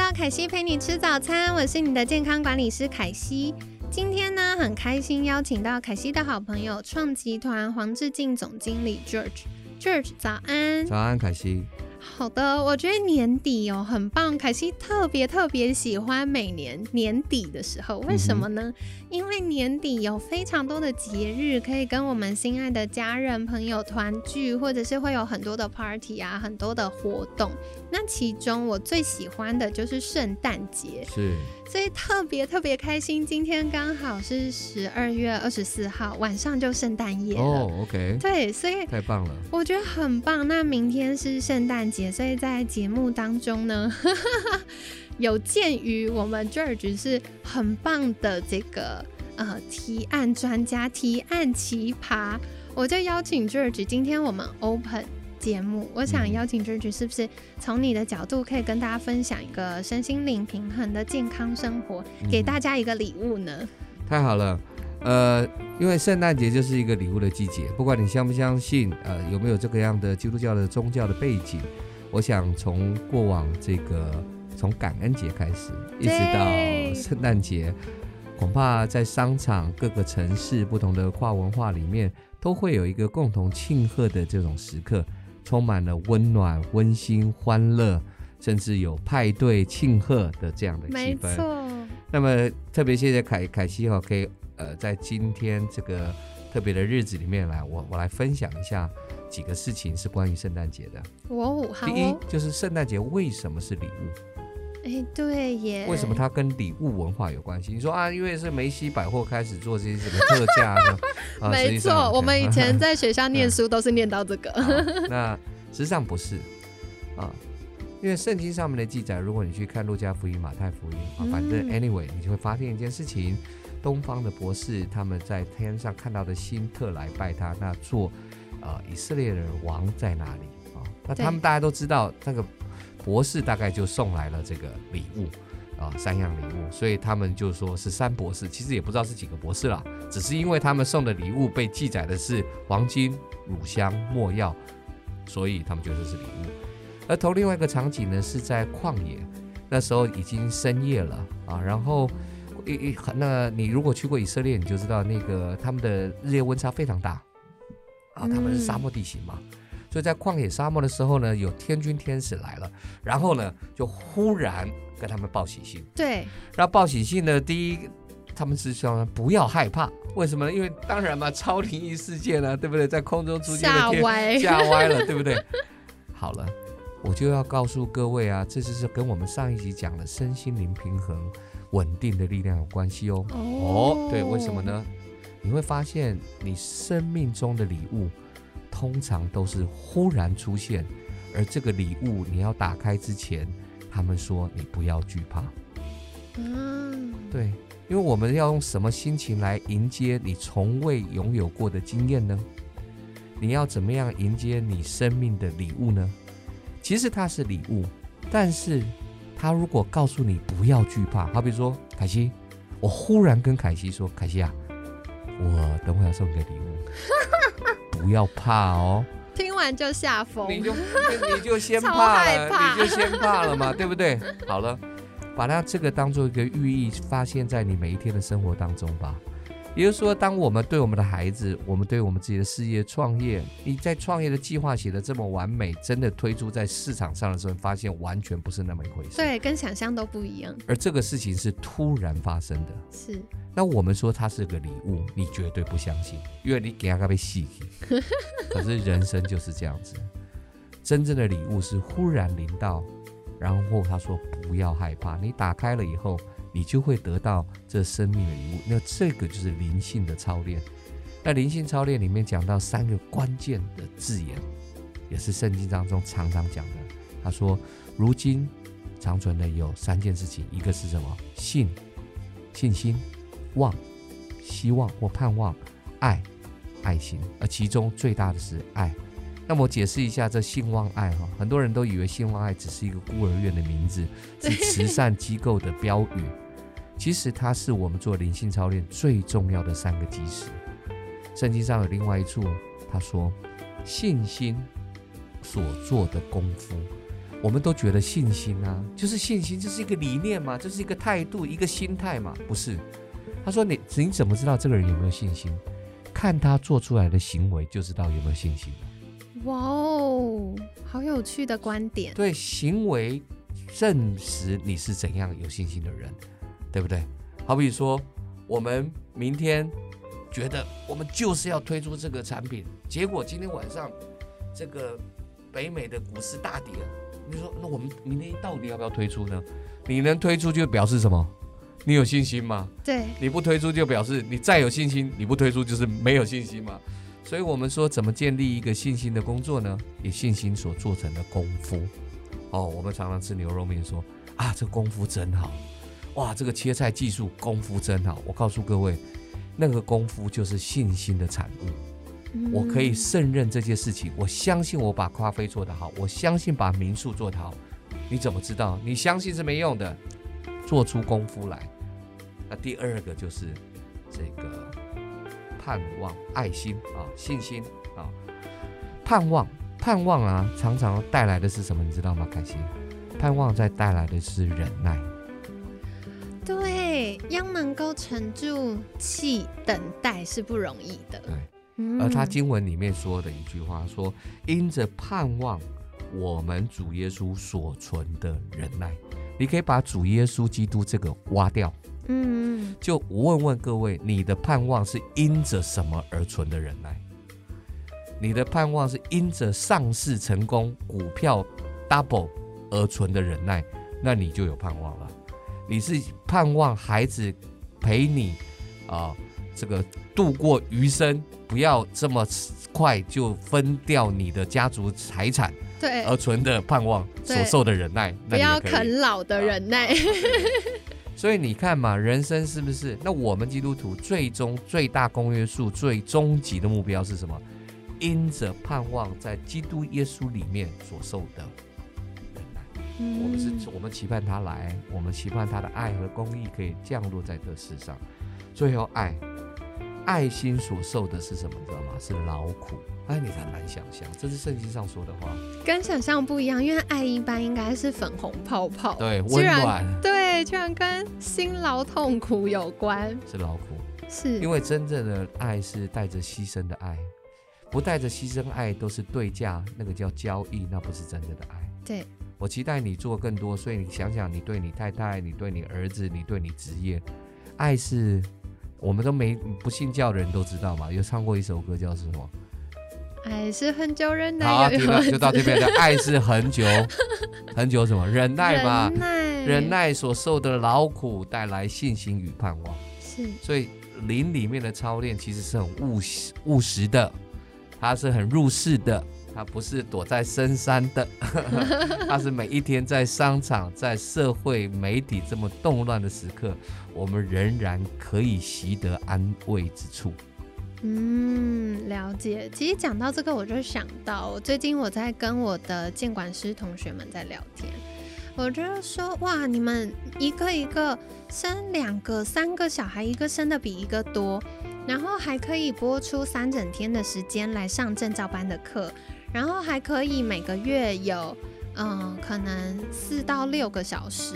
到凯西陪你吃早餐，我是你的健康管理师凯西。今天呢，很开心邀请到凯西的好朋友创集团黄志进总经理 George。George，早安！早安，凯西。好的，我觉得年底哦很棒，凯西特别特别喜欢每年年底的时候，为什么呢？因为年底有非常多的节日可以跟我们心爱的家人朋友团聚，或者是会有很多的 party 啊，很多的活动。那其中我最喜欢的就是圣诞节，是，所以特别特别开心。今天刚好是十二月二十四号晚上就圣诞夜了。哦，OK，对，所以太棒了，我觉得很棒。那明天是圣诞节，所以在节目当中呢，有鉴于我们 George 是很棒的这个呃提案专家、提案奇葩，我就邀请 George 今天我们 Open。节目，我想邀请 George，是不是从你的角度可以跟大家分享一个身心灵平衡的健康生活，给大家一个礼物呢？太好了，呃，因为圣诞节就是一个礼物的季节，不管你相不相信，呃，有没有这个样的基督教的宗教的背景，我想从过往这个从感恩节开始，一直到圣诞节，恐怕在商场各个城市不同的跨文化里面，都会有一个共同庆贺的这种时刻。充满了温暖、温馨、欢乐，甚至有派对庆贺的这样的气氛。没错。那么特别谢谢凯凯西哈，可以呃在今天这个特别的日子里面来，我我来分享一下几个事情是关于圣诞节的。我五号。第一就是圣诞节为什么是礼物？哎，对耶。为什么它跟礼物文化有关系？你说啊，因为是梅西百货开始做这些什么特价呢？没错，我们 以前在学校念书都是念到这个。那实际上不是啊，因为圣经上面的记载，如果你去看路加福音、马太福音啊，反正 anyway，你就会发现一件事情：东方的博士他们在天上看到的新特来拜他，那做呃以色列人王在哪里啊？那他们大家都知道那个。博士大概就送来了这个礼物啊，三样礼物，所以他们就说是三博士，其实也不知道是几个博士了，只是因为他们送的礼物被记载的是黄金、乳香、没药，所以他们觉得是礼物。而同另外一个场景呢，是在旷野，那时候已经深夜了啊，然后一一那你如果去过以色列，你就知道那个他们的日夜温差非常大啊，他们是沙漠地形嘛。所以在旷野沙漠的时候呢，有天军天使来了，然后呢，就忽然跟他们报喜信。对，然后报喜信呢，第一，他们是说不要害怕，为什么呢？因为当然嘛，超灵异事件呢，对不对？在空中出现吓歪，吓歪了，对不对？好了，我就要告诉各位啊，这就是跟我们上一集讲的身心灵平衡、稳定的力量有关系哦。哦，对，为什么呢？你会发现你生命中的礼物。通常都是忽然出现，而这个礼物你要打开之前，他们说你不要惧怕。嗯，对，因为我们要用什么心情来迎接你从未拥有过的经验呢？你要怎么样迎接你生命的礼物呢？其实它是礼物，但是他如果告诉你不要惧怕，好比说凯西，我忽然跟凯西说，凯西啊，我等会要送你个礼物。不要怕哦，听完就吓疯，你就你就先 怕了，你就先怕了嘛，对不对？好了，把它这个当做一个寓意，发现在你每一天的生活当中吧。也就是说，当我们对我们的孩子，我们对我们自己的事业创业，你在创业的计划写的这么完美，真的推出在市场上的时候，发现完全不是那么一回事。对，跟想象都不一样。而这个事情是突然发生的。是。那我们说它是个礼物，你绝对不相信，因为你给他被戏。可是人生就是这样子，真正的礼物是忽然临到，然后他说不要害怕，你打开了以后。你就会得到这生命的礼物。那这个就是灵性的操练。那灵性操练里面讲到三个关键的字眼，也是圣经当中常常讲的。他说：“如今长存的有三件事情，一个是什么？信、信心、望、希望或盼望、爱、爱心，而其中最大的是爱。那么我解释一下这信望爱哈，很多人都以为信望爱只是一个孤儿院的名字，是慈善机构的标语。其实它是我们做灵性操练最重要的三个基石。圣经上有另外一处，他说信心所做的功夫，我们都觉得信心啊，就是信心，这是一个理念嘛，这是一个态度，一个心态嘛，不是？他说你你怎么知道这个人有没有信心？看他做出来的行为就知道有没有信心。哇哦，好有趣的观点。对，行为证实你是怎样有信心的人，对不对？好比说，我们明天觉得我们就是要推出这个产品，结果今天晚上这个北美的股市大跌，你说那我们明天到底要不要推出呢？你能推出就表示什么？你有信心吗？对，你不推出就表示你再有信心，你不推出就是没有信心嘛。所以，我们说怎么建立一个信心的工作呢？以信心所做成的功夫。哦，我们常常吃牛肉面，说啊，这功夫真好，哇，这个切菜技术功夫真好。我告诉各位，那个功夫就是信心的产物。我可以胜任这些事情，我相信我把咖啡做得好，我相信把民宿做得好。你怎么知道？你相信是没用的，做出功夫来。那第二个就是这个。盼望、爱心啊，信心啊，盼望、盼望啊，常常带来的是什么？你知道吗？开心，盼望在带来的是忍耐。对，要能够沉住气等待是不容易的。对，而他经文里面说的一句话说：“因着盼望，我们主耶稣所存的忍耐。”你可以把主耶稣基督这个挖掉。嗯，就问问各位，你的盼望是因着什么而存的忍耐？你的盼望是因着上市成功、股票 double 而存的忍耐，那你就有盼望了。你是盼望孩子陪你啊，这个度过余生，不要这么快就分掉你的家族财产，对，而存的盼望所受的忍耐，不要啃老的忍耐。所以你看嘛，人生是不是？那我们基督徒最终最大公约数、最终极的目标是什么？因着盼望在基督耶稣里面所受的忍耐，我们是我们期盼他来，我们期盼他的爱和公义可以降落在这世上。最后，爱爱心所受的是什么？知道吗？是劳苦。哎，你很难想象，这是圣经上说的话，跟想象不一样。因为爱一般应该是粉红泡泡，对，温暖，对，居然跟辛劳痛苦有关，是劳苦，是因为真正的爱是带着牺牲的爱，不带着牺牲爱都是对价，那个叫交易，那不是真正的爱。对，我期待你做更多，所以你想想，你对你太太，你对你儿子，你对你职业，爱是我们都没不信教的人都知道嘛，有唱过一首歌叫什么？爱是很久忍耐，好，听了就到这边的。爱是很久很久什么忍耐吧？忍耐，忍耐所受的劳苦带来信心与盼望。是，所以灵里面的操练其实是很务实务实的，它是很入世的，他不是躲在深山的，他是每一天在商场、在社会媒体这么动乱的时刻，我们仍然可以习得安慰之处。嗯，了解。其实讲到这个，我就想到最近我在跟我的监管师同学们在聊天，我就说哇，你们一个一个生两个、三个小孩，一个生的比一个多，然后还可以播出三整天的时间来上证照班的课，然后还可以每个月有嗯，可能四到六个小时。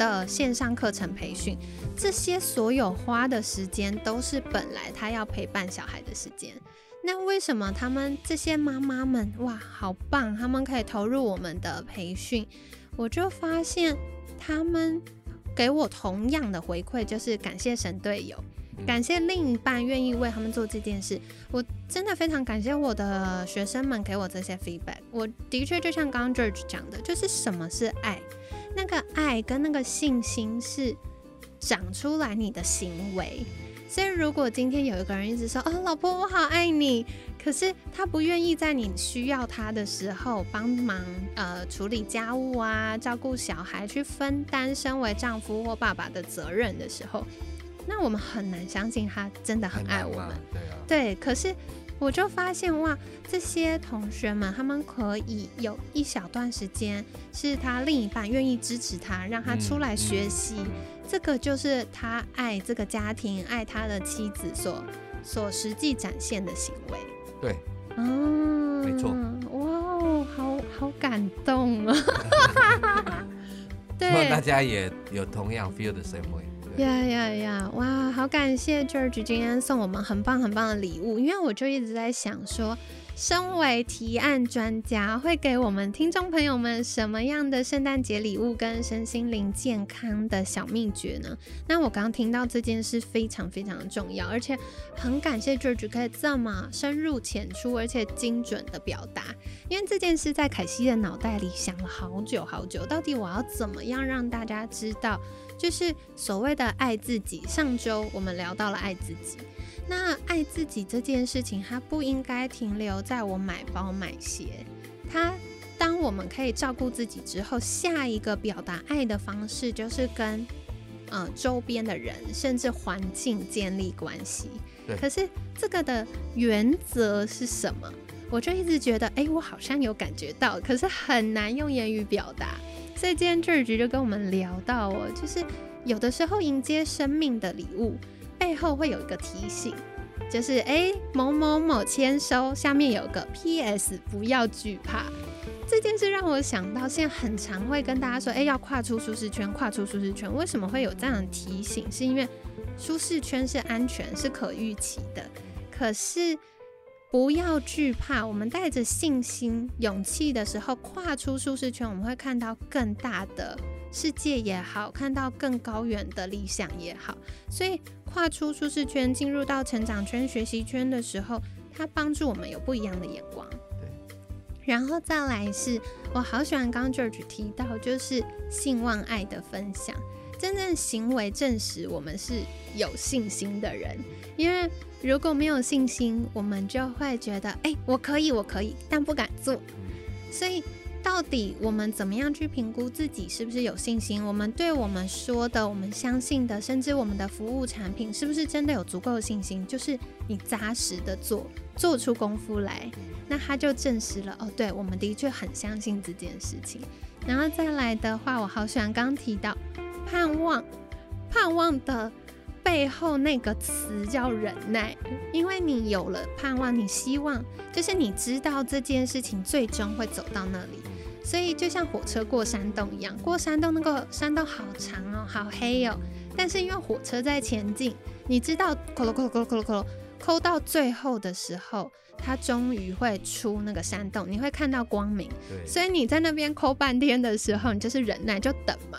的线上课程培训，这些所有花的时间都是本来他要陪伴小孩的时间。那为什么他们这些妈妈们哇，好棒，他们可以投入我们的培训？我就发现他们给我同样的回馈，就是感谢神队友，感谢另一半愿意为他们做这件事。我真的非常感谢我的学生们给我这些 feedback。我的确就像刚刚 George 讲的，就是什么是爱。那个爱跟那个信心是长出来，你的行为所以如果今天有一个人一直说，哦，老婆我好爱你，可是他不愿意在你需要他的时候帮忙，呃，处理家务啊，照顾小孩，去分担身为丈夫或爸爸的责任的时候，那我们很难相信他真的很爱我们。对啊。对，可是。我就发现哇，这些同学们他们可以有一小段时间是他另一半愿意支持他，让他出来学习，这个就是他爱这个家庭、爱他的妻子所所实际展现的行为。对，嗯，没错。哇哦，好好感动啊！希望大家也有同样 feel 的 same way。呀呀呀！哇，好感谢 George 今天送我们很棒很棒的礼物，因为我就一直在想说。身为提案专家，会给我们听众朋友们什么样的圣诞节礼物跟身心灵健康的小秘诀呢？那我刚刚听到这件事非常非常的重要，而且很感谢 George 可以这么深入浅出而且精准的表达，因为这件事在凯西的脑袋里想了好久好久，到底我要怎么样让大家知道，就是所谓的爱自己。上周我们聊到了爱自己。那爱自己这件事情，它不应该停留在我买包买鞋。它，当我们可以照顾自己之后，下一个表达爱的方式就是跟，呃，周边的人甚至环境建立关系。可是这个的原则是什么？我就一直觉得，哎，我好像有感觉到，可是很难用言语表达。所以今天这局就跟我们聊到哦，就是有的时候迎接生命的礼物。背后会有一个提醒，就是哎某某某签收，下面有个 P.S. 不要惧怕。这件事让我想到，现在很常会跟大家说，哎要跨出舒适圈，跨出舒适圈。为什么会有这样的提醒？是因为舒适圈是安全，是可预期的。可是不要惧怕，我们带着信心、勇气的时候，跨出舒适圈，我们会看到更大的世界也好，看到更高远的理想也好。所以。跨出舒适圈，进入到成长圈、学习圈的时候，它帮助我们有不一样的眼光。对，然后再来是，我好喜欢刚刚 George 提到，就是信望爱的分享，真正行为证实我们是有信心的人。因为如果没有信心，我们就会觉得，哎，我可以，我可以，但不敢做。所以。到底我们怎么样去评估自己是不是有信心？我们对我们说的、我们相信的，甚至我们的服务产品，是不是真的有足够的信心？就是你扎实的做，做出功夫来，那他就证实了哦，对，我们的确很相信这件事情。然后再来的话，我好喜欢刚刚提到盼望，盼望的背后那个词叫忍耐，因为你有了盼望，你希望就是你知道这件事情最终会走到那里。所以就像火车过山洞一样，过山洞那个山洞好长哦，好黑哦。但是因为火车在前进，你知道，抠喽抠喽抠喽抠喽抠喽，抠到最后的时候，它终于会出那个山洞，你会看到光明。所以你在那边抠半天的时候，你就是忍耐，就等嘛，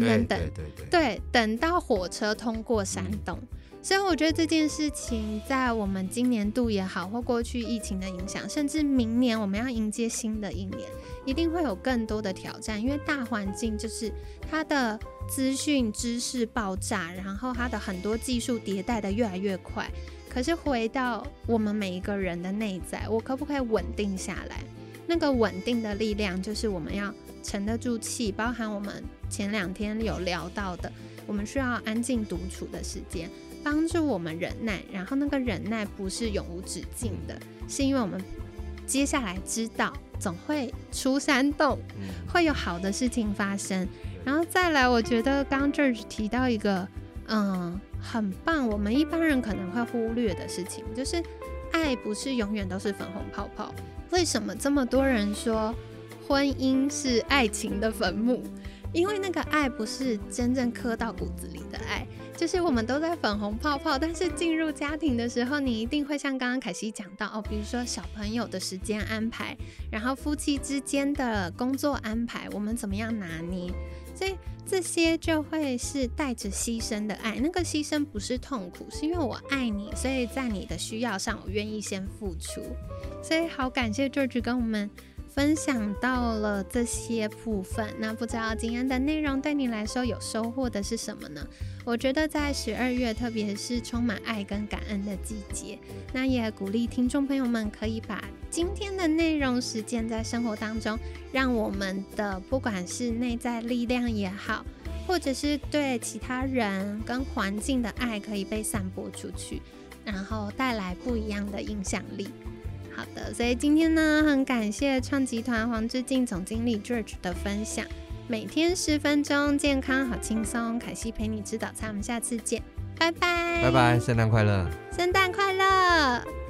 等等等，对对对，等到火车通过山洞。所以我觉得这件事情，在我们今年度也好，或过去疫情的影响，甚至明年我们要迎接新的一年，一定会有更多的挑战。因为大环境就是它的资讯知识爆炸，然后它的很多技术迭代的越来越快。可是回到我们每一个人的内在，我可不可以稳定下来？那个稳定的力量，就是我们要沉得住气，包含我们前两天有聊到的，我们需要安静独处的时间。帮助我们忍耐，然后那个忍耐不是永无止境的，是因为我们接下来知道总会出山洞，会有好的事情发生。然后再来，我觉得刚 George 提到一个，嗯，很棒，我们一般人可能会忽略的事情，就是爱不是永远都是粉红泡泡。为什么这么多人说婚姻是爱情的坟墓？因为那个爱不是真正刻到骨子里的爱。就是我们都在粉红泡泡，但是进入家庭的时候，你一定会像刚刚凯西讲到哦，比如说小朋友的时间安排，然后夫妻之间的工作安排，我们怎么样拿捏？所以这些就会是带着牺牲的爱，那个牺牲不是痛苦，是因为我爱你，所以在你的需要上，我愿意先付出。所以好感谢 George 跟我们分享到了这些部分。那不知道今天的内容对你来说有收获的是什么呢？我觉得在十二月，特别是充满爱跟感恩的季节，那也鼓励听众朋友们可以把今天的内容实践在生活当中，让我们的不管是内在力量也好，或者是对其他人跟环境的爱，可以被散播出去，然后带来不一样的影响力。好的，所以今天呢，很感谢创集团黄志敬总经理 George 的分享。每天十分钟，健康好轻松。凯西陪你吃早餐，我们下次见，拜拜，拜拜，圣诞快乐，圣诞快乐。